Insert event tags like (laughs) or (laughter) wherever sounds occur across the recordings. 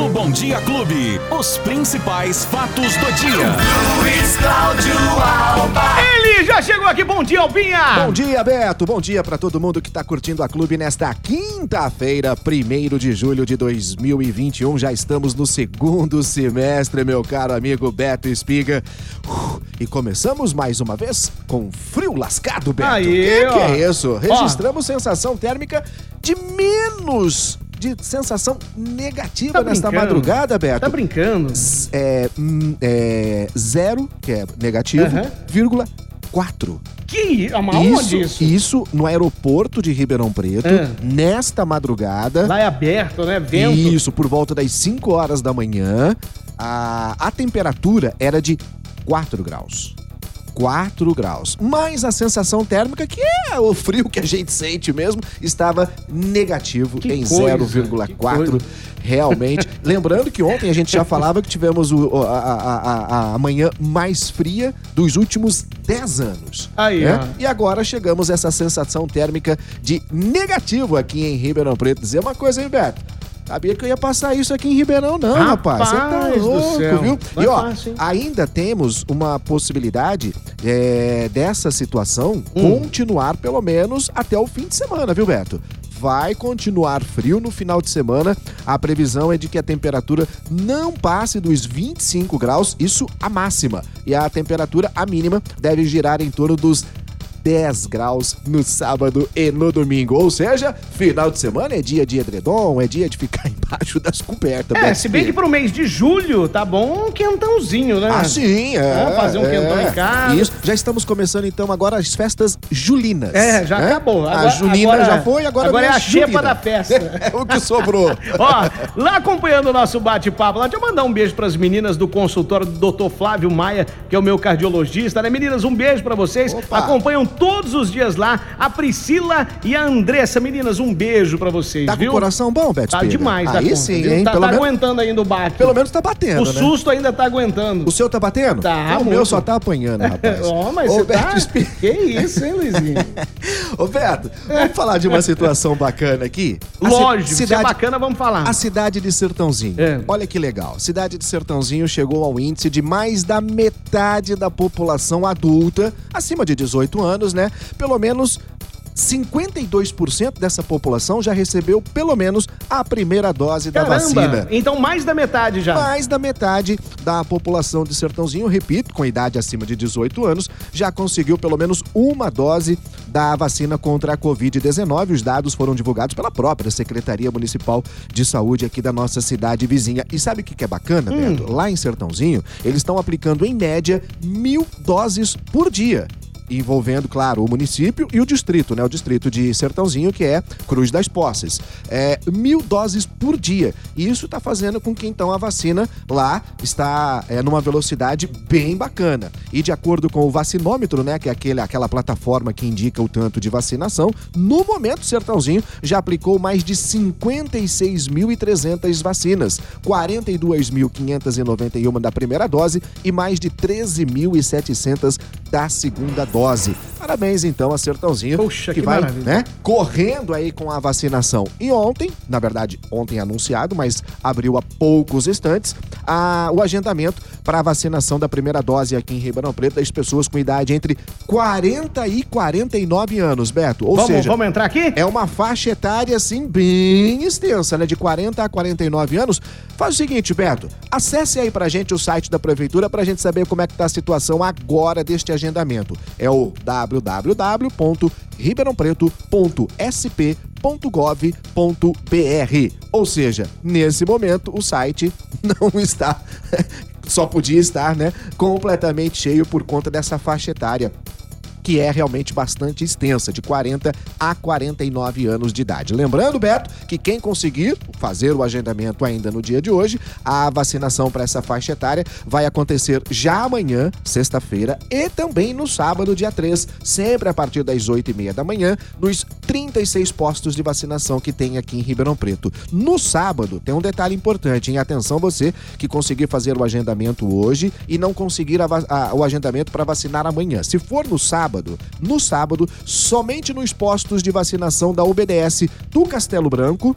No Bom Dia Clube, os principais fatos do dia. Luiz Cláudio Alba. Ele já chegou aqui, bom dia, Albinha! Bom dia, Beto. Bom dia pra todo mundo que tá curtindo a clube nesta quinta-feira, 1 de julho de 2021. Já estamos no segundo semestre, meu caro amigo Beto Espiga. Uh, e começamos mais uma vez com frio lascado, Beto. Aí, que, ó. que é isso? Registramos sensação térmica de menos de sensação negativa Tá nesta madrugada, Beto. Tá brincando? É, hum, é, zero, que é negativo, Aham. vírgula, quatro. Que? Aonde isso? isso no aeroporto de Ribeirão Preto, Ah. nesta madrugada. Lá é aberto, né? Vento. Isso, por volta das 5 horas da manhã. A, a temperatura era de 4 graus. 4 graus. Mas a sensação térmica, que é o frio que a gente sente mesmo, estava negativo Que em coisa, que 0,4. coisa. Realmente. (laughs) Lembrando que ontem a gente já falava que tivemos o, a, a, a, a manhã mais fria dos últimos 10 anos. Aí, né? E agora chegamos a essa sensação térmica de negativo aqui em Ribeirão Preto. Dizer uma coisa, hein, Beto? Sabia que eu ia passar isso aqui em Ribeirão, não, rapaz. Você tá louco, viu? É e ó, fácil, ainda temos uma possibilidade é, dessa situação Hum. continuar pelo menos até o fim de semana, viu, Beto? Vai continuar frio no final de semana. A previsão é de que a temperatura não passe dos 25 graus, isso a máxima. E a temperatura, a mínima, deve girar em torno dos 10 graus no sábado e no domingo. Ou seja, final de semana é dia de edredom, é dia de ficar (laughs) embaixo das cobertas. É, se bem que pro mês de julho tá bom um quentãozinho, né? Ah, sim, é. Vamos fazer um é. quentão em casa. Isso. Já estamos começando então agora as festas julinas. É, já né? acabou. a Agora- julina agora- já foi, agora, agora vem é a xepa julina. da festa. (laughs) É o que sobrou. (laughs) Ó, lá acompanhando o nosso bate-papo, lá, deixa eu mandar um beijo pras meninas do consultório do Dr. Flávio Maia, que é o meu cardiologista, né? Meninas, um beijo pra vocês. Opa. Acompanham todos os dias lá a Priscila e a Andressa. Meninas, um beijo pra vocês, Tá com viu? o coração bom, Beto Tá Espiga? demais, da Aí conta, sim, viu? hein? Tá, pelo, tá menos, aguentando ainda o baque. pelo menos tá batendo, o né? susto ainda tá aguentando. O seu tá batendo? Tá, O meu só tá apanhando, (laughs) rapaz. Ó, mas Ô, você Beto tá... Que isso, hein, Luizinho? (laughs) Ô, Beto, vamos falar de uma (laughs) situação bacana aqui? Lógico, se é bacana, vamos falar. A cidade de Sertãozinho. É. Olha que legal. Cidade de Sertãozinho chegou ao índice de mais da metade da população adulta, acima de 18 anos, né? Pelo menos 52% dessa população já recebeu pelo menos a primeira dose da vacina. Então mais da metade já. Mais da metade da população de Sertãozinho, repito, com idade acima de 18 anos, já conseguiu pelo menos uma dose da vacina contra a Covid-19. Os dados foram divulgados pela própria Secretaria Municipal de Saúde aqui da nossa cidade vizinha. E sabe o que é bacana, Beto? Lá em Sertãozinho, eles estão aplicando em média mil doses por dia envolvendo, claro, o município e o distrito, né? O distrito de Sertãozinho, que é Cruz das Posses. É, mil doses por dia. E isso está fazendo com que, então, a vacina lá está é, numa velocidade bem bacana. E de acordo com o vacinômetro, né? Que é aquele, aquela plataforma que indica o tanto de vacinação, no momento, Sertãozinho já aplicou mais de 56.300 vacinas, 42.591 da primeira dose e mais de 13.700 da segunda dose. Parabéns então a Sertãozinho, Poxa, que vai, maravilha. né, correndo aí com a vacinação. E ontem, na verdade, ontem anunciado, mas abriu há poucos instantes, a- o agendamento para a vacinação da primeira dose aqui em Ribeirão Preto das pessoas com idade entre 40 e 49 anos, Beto. Ou vamos, seja, vamos entrar aqui? é uma faixa etária, assim, bem extensa, né? De 40 a 49 anos. Faz o seguinte, Beto, acesse aí pra gente o site da prefeitura pra gente saber como é que tá a situação agora deste agendamento. É o www.ribeirãopreto.sp.gov.br. Ou seja, nesse momento o site (laughs) não está (laughs) só podia estar, né, completamente cheio por conta dessa faixa etária que é realmente bastante extensa, de 40 a 49 anos de idade. Lembrando, Beto, que quem conseguir fazer o agendamento ainda no dia de hoje, a vacinação para essa faixa etária vai acontecer já amanhã, sexta-feira, e também no sábado, dia 3, sempre a partir das 8 e meia da manhã, nos 36 postos de vacinação que tem aqui em Ribeirão Preto. No sábado, tem um detalhe importante, hein? Atenção você que conseguir fazer o agendamento hoje e não conseguir a a- o agendamento para vacinar amanhã. Se for no sábado, no sábado, somente nos postos de vacinação da UBDS do Castelo Branco,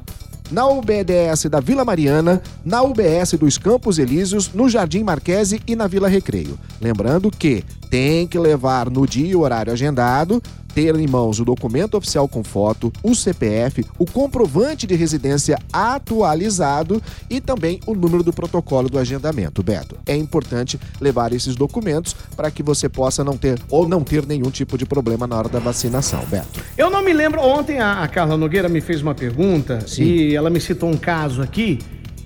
na UBDS da Vila Mariana, na UBS dos Campos Elíseos, no Jardim Marquese e na Vila Recreio. Lembrando que tem que levar no dia e horário agendado, ter em mãos o documento oficial com foto, o CPF, o comprovante de residência atualizado e também o número do protocolo do agendamento, Beto. É importante levar esses documentos para que você possa não ter ou não ter nenhum tipo de problema na hora da vacinação, Beto. Eu não me lembro, ontem a, Carla Nogueira me fez uma pergunta Sim. e ela me citou um caso aqui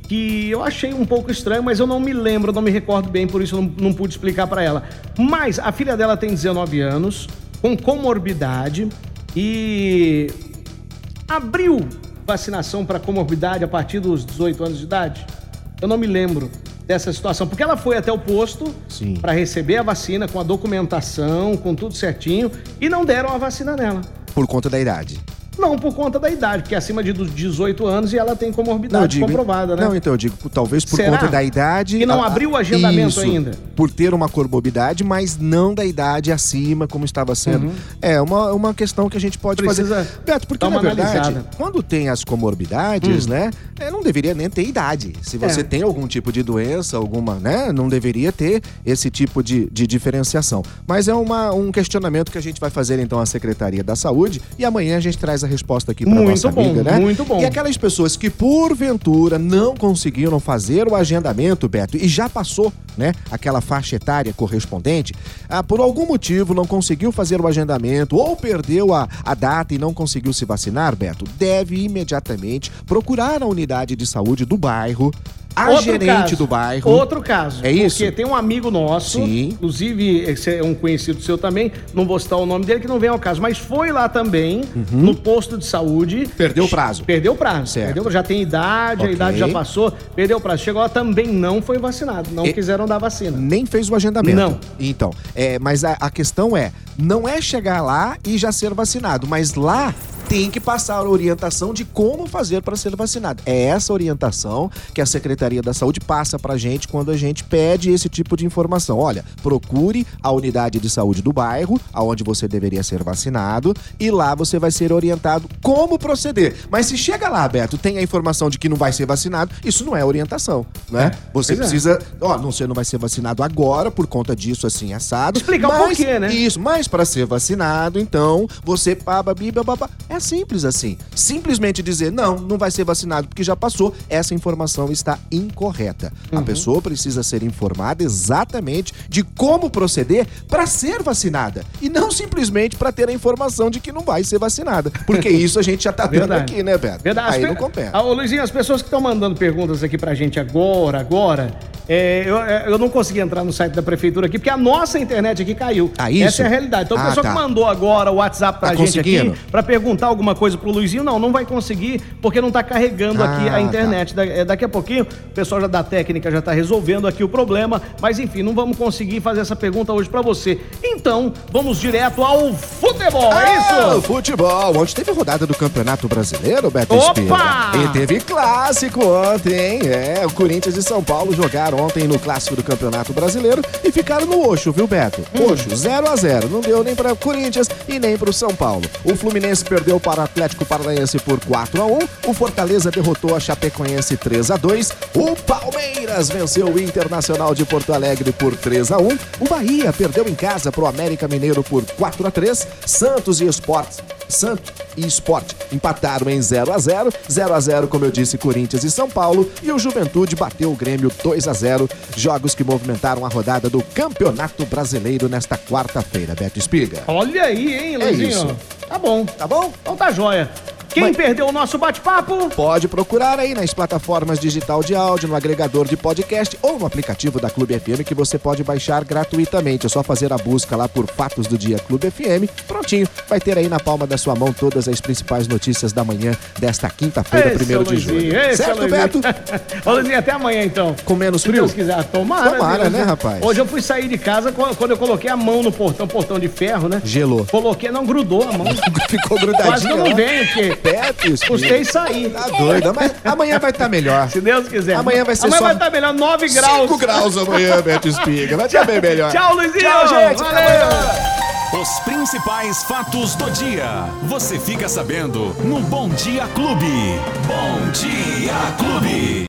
que eu achei um pouco estranho, mas eu não me lembro, não me recordo bem, por isso eu não, não pude explicar para ela. Mas a filha dela tem 19 anos, com comorbidade e abriu vacinação para comorbidade a partir dos 18 anos de idade? Eu não me lembro dessa situação, porque ela foi até o posto para receber a vacina com a documentação, com tudo certinho, e não deram a vacina nela. Por conta da idade. Não, por conta da idade, porque é acima de 18 anos e ela tem comorbidade digo, comprovada, né? Não, então eu digo, talvez por Será? conta da idade. E não a, abriu o agendamento isso, ainda. Por ter uma comorbidade, mas não da idade acima, como estava sendo. Uhum. É uma, uma questão que a gente pode Precisa fazer. Beto, porque na verdade, analisada. quando tem as comorbidades, hum. né? É, não deveria nem ter idade. Se você é. tem algum tipo de doença, alguma, né? Não deveria ter esse tipo de, de diferenciação. Mas é uma, um questionamento que a gente vai fazer então à Secretaria da Saúde e amanhã a gente traz a a resposta aqui para nossa bom, amiga, né? Muito bom. E aquelas pessoas que porventura não conseguiram fazer o agendamento, Beto, e já passou, né, aquela faixa etária correspondente, ah, por algum motivo não conseguiu fazer o agendamento ou perdeu a, a data e não conseguiu se vacinar, Beto, deve imediatamente procurar a unidade de saúde do bairro a Outro gerente caso. do bairro. Outro caso. É isso? Porque tem um amigo nosso, Sim. inclusive esse é um conhecido seu também, não vou citar o nome dele que não vem ao caso, mas foi lá também uhum. no posto de saúde. Perdeu o prazo. Perdeu o prazo. Certo. Perdeu, já tem idade, okay. a idade já passou, perdeu o prazo. Chegou lá também não foi vacinado, não e... quiseram dar vacina. Nem fez o agendamento. Não. Então, é, mas a, a questão é, não é chegar lá e já ser vacinado, mas lá tem que passar a orientação de como fazer para ser vacinado. É essa orientação que a Secretaria da Saúde passa para a gente quando a gente pede esse tipo de informação. Olha, procure a unidade de saúde do bairro, aonde você deveria ser vacinado, e lá você vai ser orientado como proceder. Mas se chega lá, Beto, tem a informação de que não vai ser vacinado, isso não é orientação, né? É, você é. precisa, ó, não, você não vai ser vacinado agora por conta disso assim assado. Explicar mas, o porquê, né? Isso, mas para ser vacinado, então, você paba, biba, babá. É é simples assim. Simplesmente dizer, não, não vai ser vacinado porque já passou, essa informação está incorreta. Uhum. A pessoa precisa ser informada exatamente de como proceder para ser vacinada. E não simplesmente para ter a informação de que não vai ser vacinada. Porque (laughs) isso a gente já tá vendo aqui, né, Beto? Verdade. Aí não compensa. Ô, Luizinho, as pessoas que estão mandando perguntas aqui pra gente agora, agora, é, eu, é, eu não consegui entrar no site da prefeitura aqui, porque a nossa internet aqui caiu. Ah, isso? Essa é a realidade. Então, a ah, pessoa tá. que mandou agora o WhatsApp pra tá gente aqui, pra perguntar alguma coisa pro Luizinho, não, não vai conseguir, porque não tá carregando ah, aqui a tá. internet. Tá. Da, daqui a pouquinho, o pessoal já da técnica já tá resolvendo aqui o problema, mas enfim, não vamos conseguir fazer essa pergunta hoje pra você. Então, vamos direto ao futebol, é ah, é isso? Futebol. Ontem teve rodada do Campeonato Brasileiro, Beto Opa! E teve clássico ontem, hein? É, o Corinthians e São Paulo jogaram ontem no clássico do Campeonato Brasileiro e ficaram no Oxo, viu, Beto? Hum. Oxo, 0 a 0 Não deu nem para Corinthians e nem para o São Paulo. O Fluminense perdeu para o Atlético Paranaense por 4 a 1 O Fortaleza derrotou a Chapecoense 3 a 2 O Palmeiras venceu o Internacional de Porto Alegre por 3 a 1 O Bahia perdeu em casa para o América Mineiro por 4 a 3 Santos e Esportes Santos e Esporte empataram em 0 a 0 0 a 0 como eu disse, Corinthians e São Paulo. E o Juventude bateu o Grêmio 2 a 0 Jogos que movimentaram a rodada do Campeonato Brasileiro nesta quarta-feira, Beto Espiga. Olha aí, hein, Luizinho? É isso. Tá bom. Tá bom? Então tá jóia. Quem Mas... perdeu o nosso bate-papo? Pode procurar aí nas plataformas digital de áudio, no agregador de podcast ou no aplicativo da Clube FM que você pode baixar gratuitamente. É só fazer a busca lá por Fatos do Dia Clube FM. Prontinho, vai ter aí na palma da sua mão todas as principais notícias da manhã desta quinta-feira, 1 de julho. Esse certo, é Beto? (laughs) Ô, Luizinho, até amanhã então. Com menos frio? Se Deus quiser. Tomara, Tomara né, rapaz? Hoje eu fui sair de casa quando eu coloquei a mão no portão, portão de ferro, né? Gelou. Coloquei, não grudou a mão. (laughs) Ficou grudadinho. Quase que eu não venho, porque isso. Custei sair. Tá doido. Mas amanhã vai estar tá melhor. Se Deus quiser. Amanhã vai ser amanhã só... vai estar tá melhor, 9 graus. 5 graus amanhã, Beto Espiga. Vai estar bem melhor. Tchau, Luizinho. Tchau, gente. Valeu. Os principais fatos do dia. Você fica sabendo no Bom Dia Clube. Bom dia. Clube.